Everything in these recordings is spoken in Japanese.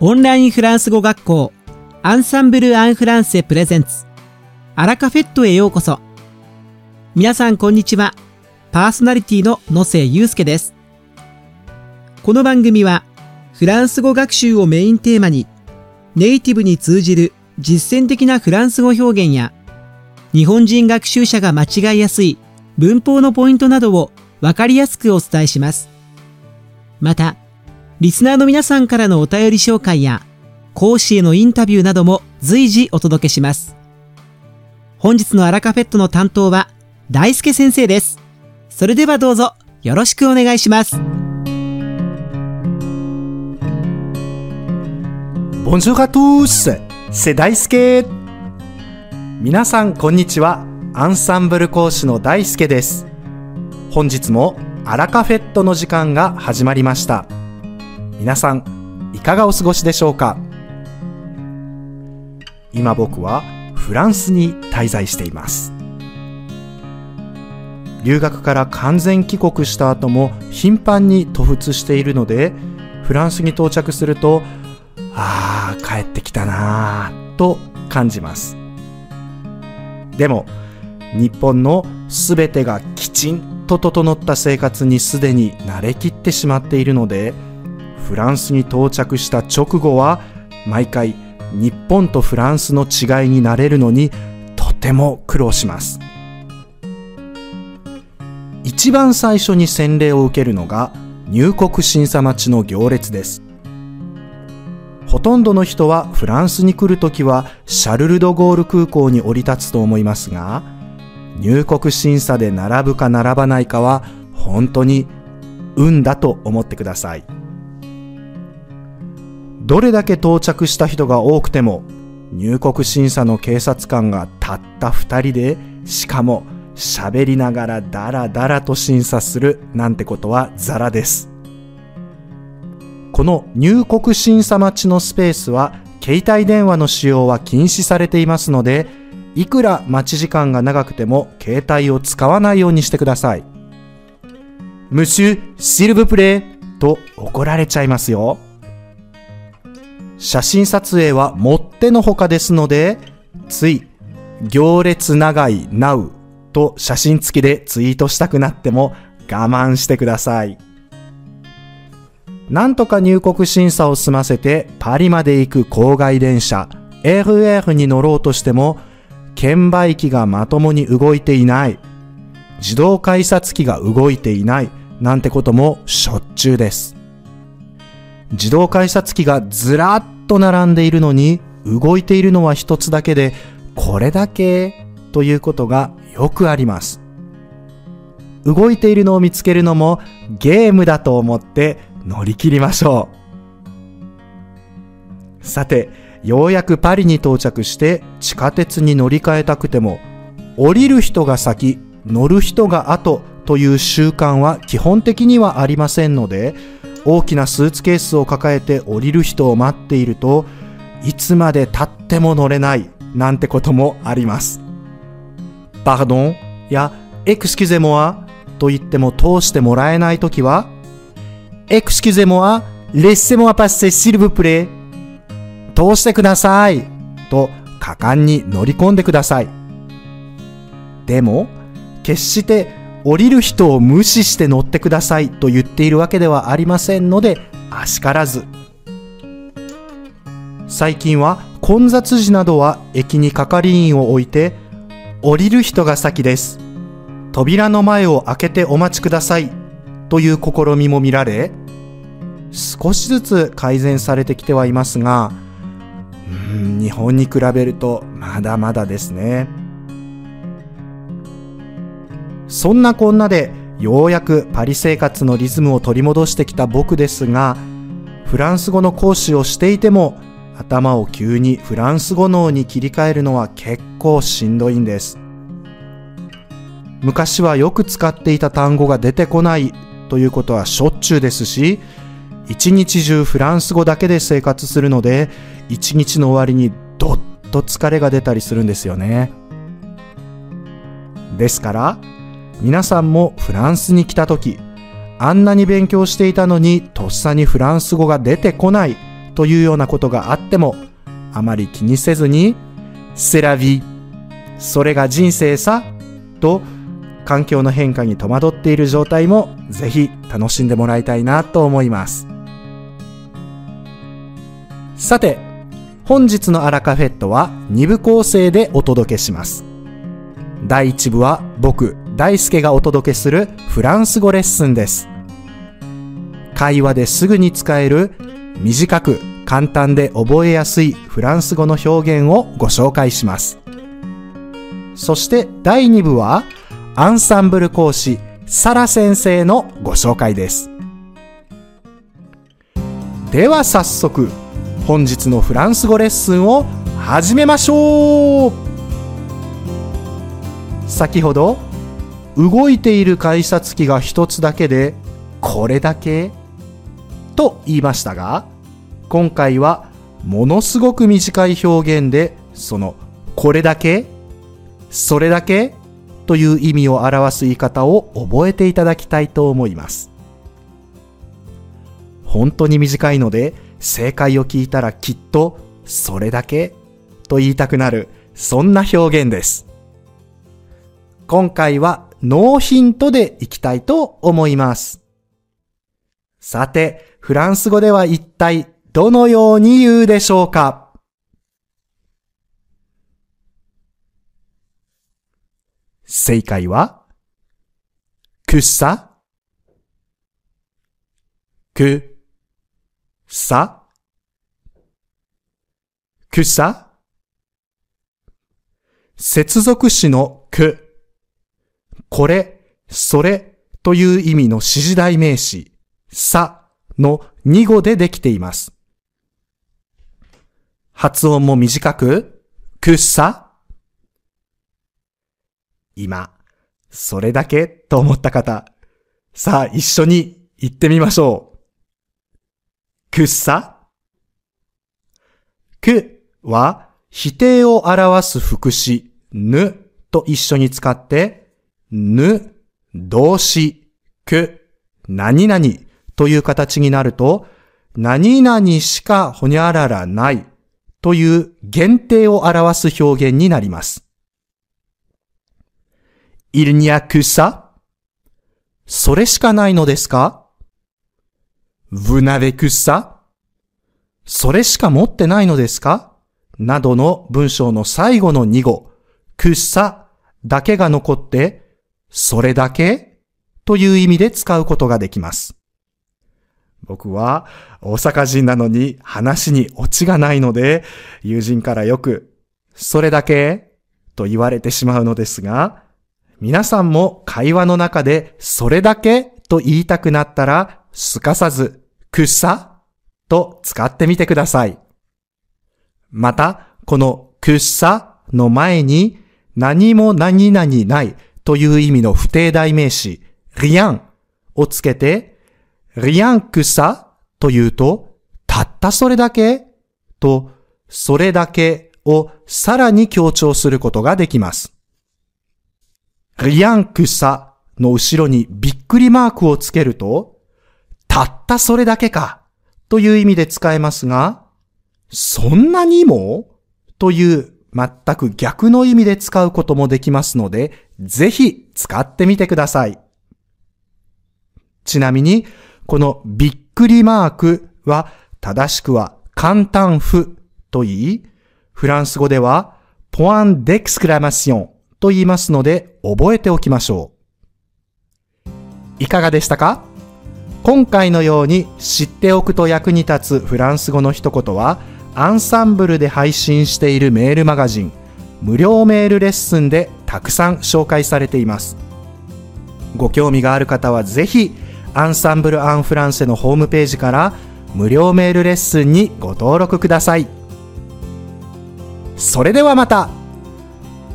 オンラインフランス語学校アンサンブル・アン・フランセプレゼンツアラカフェットへようこそ。皆さんこんにちは。パーソナリティの野瀬祐介です。この番組はフランス語学習をメインテーマにネイティブに通じる実践的なフランス語表現や日本人学習者が間違いやすい文法のポイントなどをわかりやすくお伝えします。またリスナーの皆さんからのお便り紹介や、講師へのインタビューなども随時お届けします。本日のアラカフェットの担当は、大輔先生です。それではどうぞ、よろしくお願いします。Bonjour à tous! C'est 大輔皆さん、こんにちは。アンサンブル講師の大輔です。本日もアラカフェットの時間が始まりました。皆さんいかがお過ごしでしょうか？今僕はフランスに滞在しています。留学から完全帰国した後も頻繁に突出しているのでフランスに到着するとああ帰ってきたなぁと感じます。でも日本のすべてがきちんと整った生活にすでに慣れきってしまっているのでフランスに到着した直後は毎回日本とフランスの違いになれるのにとても苦労します一番最初に洗礼を受けるのが入国審査待ちの行列ですほとんどの人はフランスに来るときはシャルル・ド・ゴール空港に降り立つと思いますが入国審査で並ぶか並ばないかは本当に運だと思ってください。どれだけ到着した人が多くても入国審査の警察官がたった二人でしかも喋りながらダラダラと審査するなんてことはザラですこの入国審査待ちのスペースは携帯電話の使用は禁止されていますのでいくら待ち時間が長くても携帯を使わないようにしてください。ムシュ、シルブプレーと怒られちゃいますよ。写真撮影はもってのほかですので、つい、行列長い Now と写真付きでツイートしたくなっても我慢してください。なんとか入国審査を済ませてパリまで行く郊外電車 RR に乗ろうとしても、券売機がまともに動いていない、自動改札機が動いていない、なんてこともしょっちゅうです。自動改札機がずらっと並んでいるのに動いているのは一つだけでこれだけということがよくあります。動いているのを見つけるのもゲームだと思って乗り切りましょう。さて、ようやくパリに到着して地下鉄に乗り換えたくても降りる人が先、乗る人が後という習慣は基本的にはありませんので大きなスーツケースを抱えて降りる人を待っているといつまで経っても乗れないなんてこともあります。パードンやエクスキュゼモアと言っても通してもらえないときはエクスキュゼモアレッセモアパッセシルブプレ通してくださいと果敢に乗り込んでください。でも決して降りる人を無視して乗ってくださいと言っているわけではありませんので、あしからず。最近は混雑時などは駅に係員を置いて、降りる人が先です。扉の前を開けてお待ちくださいという試みも見られ、少しずつ改善されてきてはいますが、うん日本に比べるとまだまだですね。そんなこんなでようやくパリ生活のリズムを取り戻してきた僕ですが、フランス語の講師をしていても頭を急にフランス語脳に切り替えるのは結構しんどいんです。昔はよく使っていた単語が出てこないということはしょっちゅうですし、一日中フランス語だけで生活するので、一日の終わりにどっと疲れが出たりするんですよね。ですから、皆さんもフランスに来た時、あんなに勉強していたのにとっさにフランス語が出てこないというようなことがあっても、あまり気にせずに、セラビそれが人生さ、と環境の変化に戸惑っている状態もぜひ楽しんでもらいたいなと思います。さて、本日のアラカフェットは2部構成でお届けします。第1部は僕、大輔がお届けするフランス語レッスンです。会話ですぐに使える短く簡単で覚えやすいフランス語の表現をご紹介します。そして第2部はアンサンブル講師サラ先生のご紹介です。では早速本日のフランス語レッスンを始めましょう先ほど動いている改札機が一つだけでこれだけ？と言いましたが今回はものすごく短い表現でそのこれだけ？それだけ？という意味を表す言い方を覚えていただきたいと思います。本当に短いので正解を聞いたらきっとそれだけ？と言いたくなるそんな表現です。今回はノーヒントでいきたいと思います。さて、フランス語では一体どのように言うでしょうか？正解は、くさ、く、さ。くさ。接続詞のく、これ、それという意味の指示代名詞、さの2語でできています。発音も短く、くっさ今、それだけと思った方、さあ一緒に言ってみましょう。くっさくは否定を表す副詞ぬと一緒に使ってぬ動詞く何々という形になると何々しかほにゃららないという限定を表す表現になります。il n'y a que ça? それしかないのですか？Vous n'avez que ça? それしか持ってないのですか？などの文章の最後の2語、くさだけが残って、それだけ？という意味で使うことができます。僕は大阪人なのに話にオチがないので、友人からよく、それだけ？と言われてしまうのですが、皆さんも会話の中でそれだけと言いたくなったら、すかさず、くっさ？と使ってみてください。また、このくっさの前に何も何々ないという意味の不定代名詞、リアンをつけて、リアンくさというと、たったそれだけと、それだけをさらに強調することができます。リアンくさの後ろにびっくりマークをつけると、たったそれだけかという意味で使えますが、そんなにも？という全く逆の意味で使うこともできますので、ぜひ使ってみてください。ちなみに、このびっくりマークは正しくは簡単符と言い、フランス語ではポアンデクスクラマシオンと言いますので覚えておきましょう。いかがでしたか？今回のように知っておくと役に立つフランス語の一言はアンサンブルで配信しているメールマガジン無料メールレッスンでたくさん紹介されています。ご興味がある方はぜひアンサンブル・アン・フランセのホームページから無料メールレッスンにご登録ください。それではまた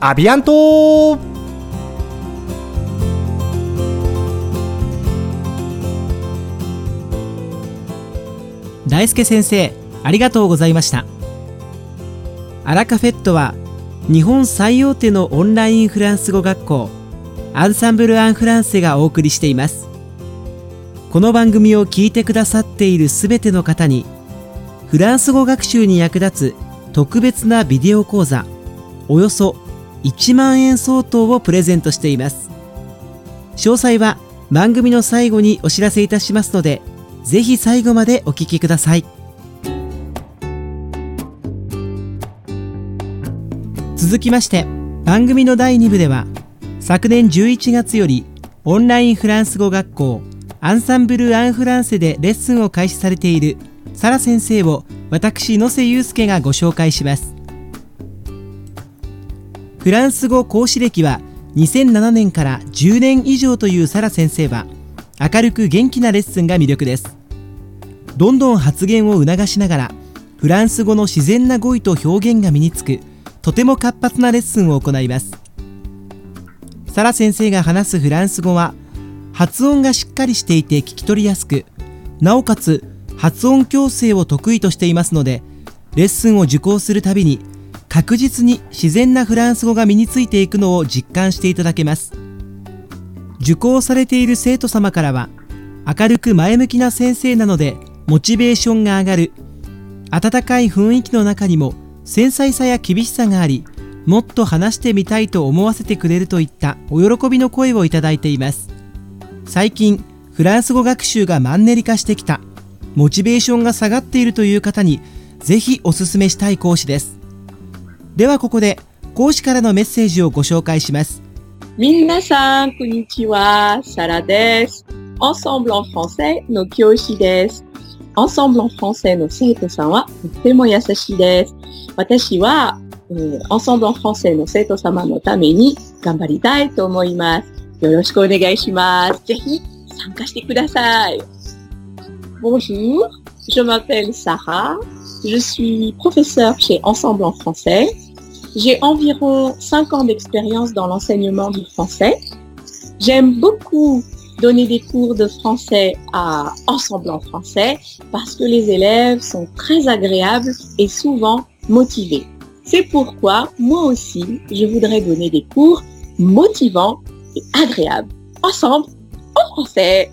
アビアント大輔先生ありがとうございました。アラカフェットは日本最大手のオンラインフランス語学校アンサンブル・アン・フランセがお送りしています。この番組を聞いてくださっているすべての方にフランス語学習に役立つ特別なビデオ講座およそ1万円相当をプレゼントしています。詳細は番組の最後にお知らせいたしますのでぜひ最後までお聞きください。続きまして番組の第2部では昨年11月よりオンラインフランス語学校アンサンブル・アン・フランセでレッスンを開始されているサラ先生を私野瀬祐介がご紹介します。フランス語講師歴は2007年から10年以上というサラ先生は明るく元気なレッスンが魅力です。どんどん発言を促しながらフランス語の自然な語彙と表現が身につくとても活発なレッスンを行います。サラ先生が話すフランス語は発音がしっかりしていて聞き取りやすくなおかつ発音矯正を得意としていますのでレッスンを受講するたびに確実に自然なフランス語が身についていくのを実感していただけます。受講されている生徒様からは明るく前向きな先生なのでモチベーションが上がる温かい雰囲気の中にも繊細さや厳しさがありもっと話してみたいと思わせてくれるといったお喜びの声をいただいています最近フランス語学習がマンネリ化してきたモチベーションが下がっているという方にぜひおすすめしたい講師ですではここで講師からのメッセージをご紹介します。皆さん、こんにちは。サラです。Ensemble en français の教師です。Ensemble en français の生徒さんはとても優しいです。私は、うん、Ensemble en français の生徒様のために頑張りたいと思います。よろしくお願いします。ぜひ参加してください。Bonjour, je m'appelle Sarah. Je suis professeure chez Ensemble en français. J'ai environ 5 ans d'expérience dans l'enseignement du français. J'aime beaucoup donner des cours de français à Ensemble en français parce que les élèves sont très agréables et souvent motivés. C'est pourquoi moi aussi, je voudrais donner des cours motivants et agréables. Ensemble en français.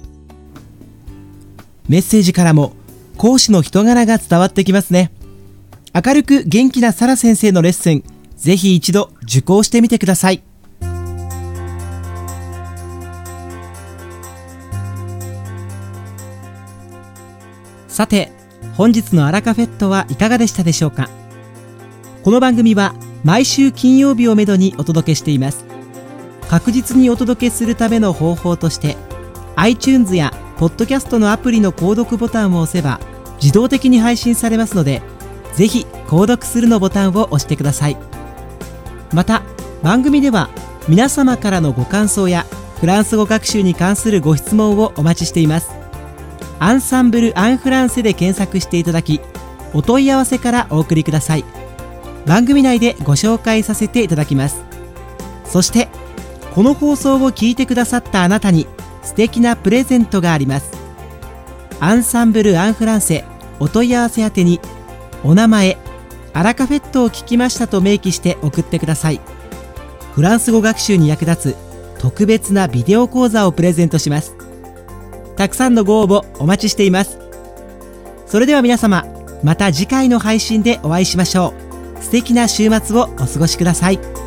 メッセージからも講師の人柄が伝わってきますね。明るく元気なサラ先生のレッスン、ぜひ一度受講してみてください。 さて、本日のアラカフェットはいかがでしたでしょうか？この番組は毎週金曜日をめどにお届けしています。確実にお届けするための方法として iTunes やポッドキャストのアプリの購読ボタンを押せば自動的に配信されますのでぜひ購読するのボタンを押してください。また番組では皆様からのご感想やフランス語学習に関するご質問をお待ちしています。アンサンブル・アン・フランセで検索していただきお問い合わせからお送りください。番組内でご紹介させていただきます。そしてこの放送を聞いてくださったあなたに素敵なプレゼントがあります。アンサンブル・アン・フランセお問い合わせ宛てにお名前アラカフェットを聞きましたと明記して送ってください。フランス語学習に役立つ特別なビデオ講座をプレゼントします。たくさんのご応募お待ちしていますそれでは皆様また次回の配信でお会いしましょう素敵な週末をお過ごしください。